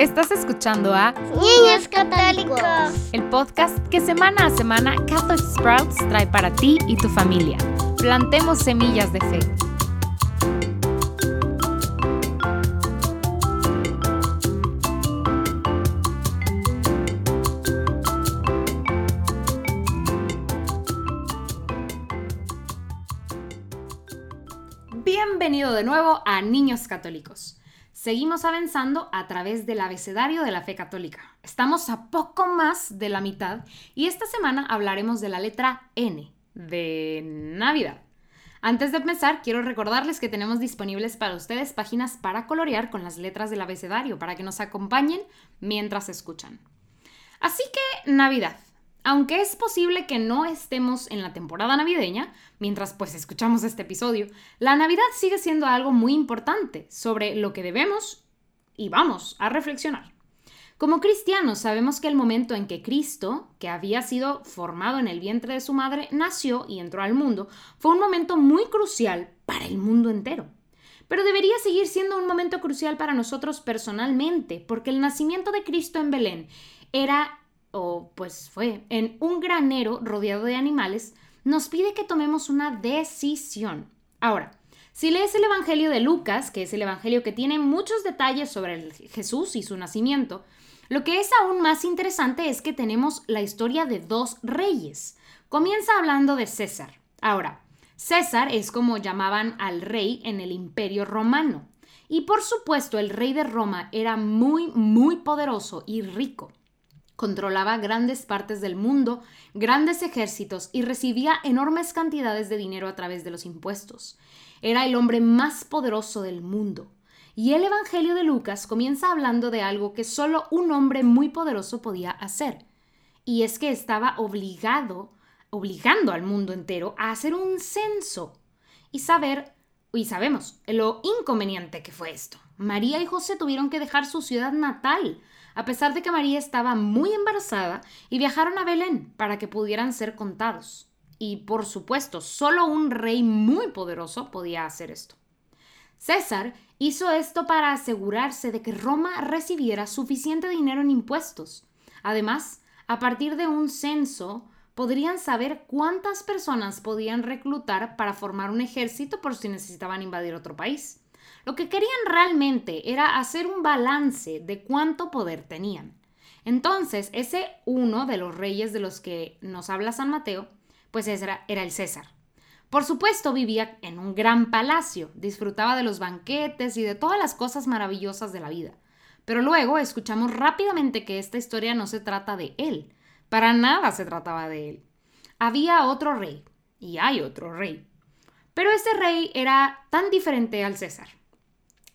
Estás escuchando a Niños Católicos, el podcast que semana a semana Catholic Sprouts trae para ti y tu familia. Plantemos semillas de fe. Bienvenido de nuevo a Niños Católicos. Seguimos avanzando a través del abecedario de la fe católica. Estamos a poco más de la mitad y esta semana hablaremos de la letra N, de Navidad. Antes de empezar, quiero recordarles que tenemos disponibles para ustedes páginas para colorear con las letras del abecedario para que nos acompañen mientras escuchan. Así que, Navidad. Aunque es posible que no estemos en la temporada navideña, mientras pues escuchamos este episodio, la Navidad sigue siendo algo muy importante sobre lo que debemos y vamos a reflexionar. Como cristianos sabemos que el momento en que Cristo, que había sido formado en el vientre de su madre, nació y entró al mundo, fue un momento muy crucial para el mundo entero. Pero debería seguir siendo un momento crucial para nosotros personalmente, porque el nacimiento de Cristo en Belén era o pues fue, en un granero rodeado de animales, nos pide que tomemos una decisión. Ahora, si lees el Evangelio de Lucas, que es el Evangelio que tiene muchos detalles sobre Jesús y su nacimiento, lo que es aún más interesante es que tenemos la historia de dos reyes. Comienza hablando de César. Ahora, César es como llamaban al rey en el imperio romano. Y por supuesto, el rey de Roma era muy, muy poderoso y rico. Controlaba grandes partes del mundo, grandes ejércitos y recibía enormes cantidades de dinero a través de los impuestos. Era el hombre más poderoso del mundo. Y el Evangelio de Lucas comienza hablando de algo que solo un hombre muy poderoso podía hacer. Y es que estaba obligado, obligando al mundo entero a hacer un censo y saber, y sabemos lo inconveniente que fue esto. María y José tuvieron que dejar su ciudad natal a pesar de que María estaba muy embarazada y viajaron a Belén para que pudieran ser contados. Y por supuesto, solo un rey muy poderoso podía hacer esto. César hizo esto para asegurarse de que Roma recibiera suficiente dinero en impuestos. Además, a partir de un censo, podrían saber cuántas personas podían reclutar para formar un ejército por si necesitaban invadir otro país. Lo que querían realmente era hacer un balance de cuánto poder tenían. Entonces, ese uno de los reyes de los que nos habla San Mateo, pues era, era el César. Por supuesto, vivía en un gran palacio, disfrutaba de los banquetes y de todas las cosas maravillosas de la vida. Pero luego escuchamos rápidamente que esta historia no se trata de él, para nada se trataba de él. Había otro rey, y hay otro rey. Pero ese rey era tan diferente al César.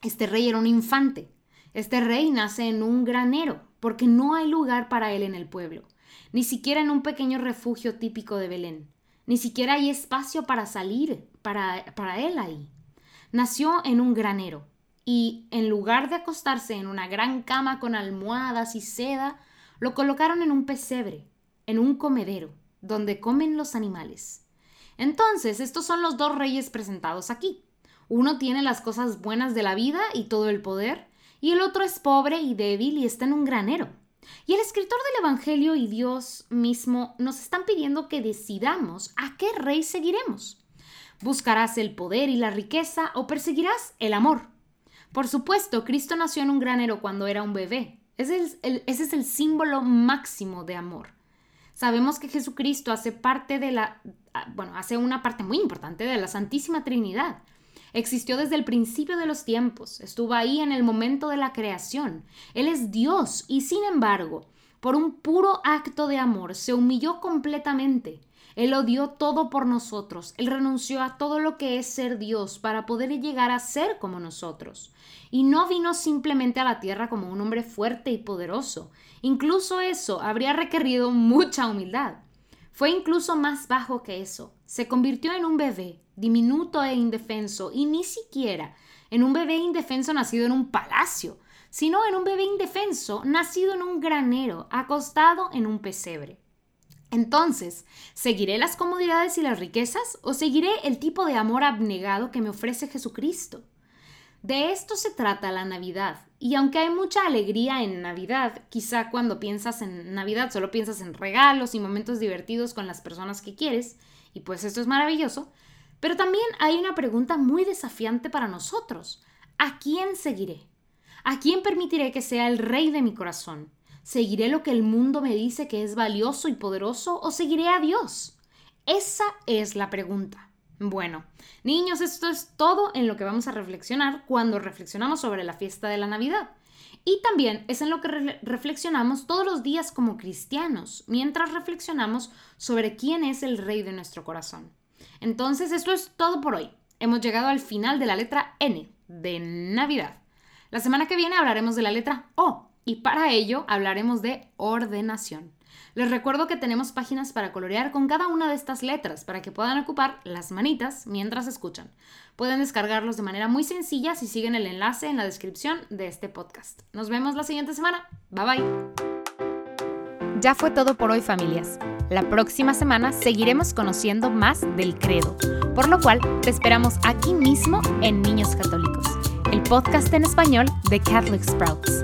Este rey era un infante. Este rey nace en un granero, porque no hay lugar para él en el pueblo, ni siquiera en un pequeño refugio típico de Belén. Ni siquiera hay espacio para salir para, para él ahí. Nació en un granero, y en lugar de acostarse en una gran cama con almohadas y seda, lo colocaron en un pesebre, en un comedero, donde comen los animales. Entonces, estos son los dos reyes presentados aquí. Uno tiene las cosas buenas de la vida y todo el poder, y el otro es pobre y débil y está en un granero. Y el escritor del Evangelio y Dios mismo nos están pidiendo que decidamos a qué rey seguiremos. ¿Buscarás el poder y la riqueza o perseguirás el amor? Por supuesto, Cristo nació en un granero cuando era un bebé. Ese es el, símbolo máximo de amor. Sabemos que Jesucristo hace parte de la, ah, bueno, hace una parte muy importante de la Santísima Trinidad. Existió desde el principio de los tiempos, estuvo ahí en el momento de la creación. Él es Dios y sin embargo, por un puro acto de amor, se humilló completamente. Él lo todo por nosotros. Él renunció a todo lo que es ser Dios para poder llegar a ser como nosotros. Y no vino simplemente a la tierra como un hombre fuerte y poderoso. Incluso eso habría requerido mucha humildad. Fue incluso más bajo que eso. Se convirtió en un bebé, diminuto e indefenso, y ni siquiera en un bebé indefenso nacido en un palacio, sino en un bebé indefenso nacido en un granero, acostado en un pesebre. Entonces, ¿seguiré las comodidades y las riquezas o seguiré el tipo de amor abnegado que me ofrece Jesucristo? De esto se trata la Navidad. Y aunque hay mucha alegría en Navidad, quizá cuando piensas en Navidad solo piensas en regalos y momentos divertidos con las personas que quieres, y pues esto es maravilloso, pero también hay una pregunta muy desafiante para nosotros. ¿A quién seguiré? ¿A quién permitiré que sea el rey de mi corazón? ¿Seguiré lo que el mundo me dice que es valioso y poderoso o seguiré a Dios? Esa es la pregunta. Bueno, niños, esto es todo en lo que vamos a reflexionar cuando reflexionamos sobre la fiesta de la Navidad. Y también es en lo que reflexionamos todos los días como cristianos, mientras reflexionamos sobre quién es el rey de nuestro corazón. Entonces, esto es todo por hoy. Hemos llegado al final de la letra N, de Navidad. La semana que viene hablaremos de la letra O, y para ello hablaremos de ordenación. Les recuerdo que tenemos páginas para colorear con cada una de estas letras para que puedan ocupar las manitas mientras escuchan. Pueden descargarlos de manera muy sencilla si siguen el enlace en la descripción de este podcast. Nos vemos la siguiente semana. Bye bye. Ya fue todo por hoy familias. La próxima semana seguiremos conociendo más del credo, por lo cual te esperamos aquí mismo en Niños Católicos, el podcast en español de Catholic Sprouts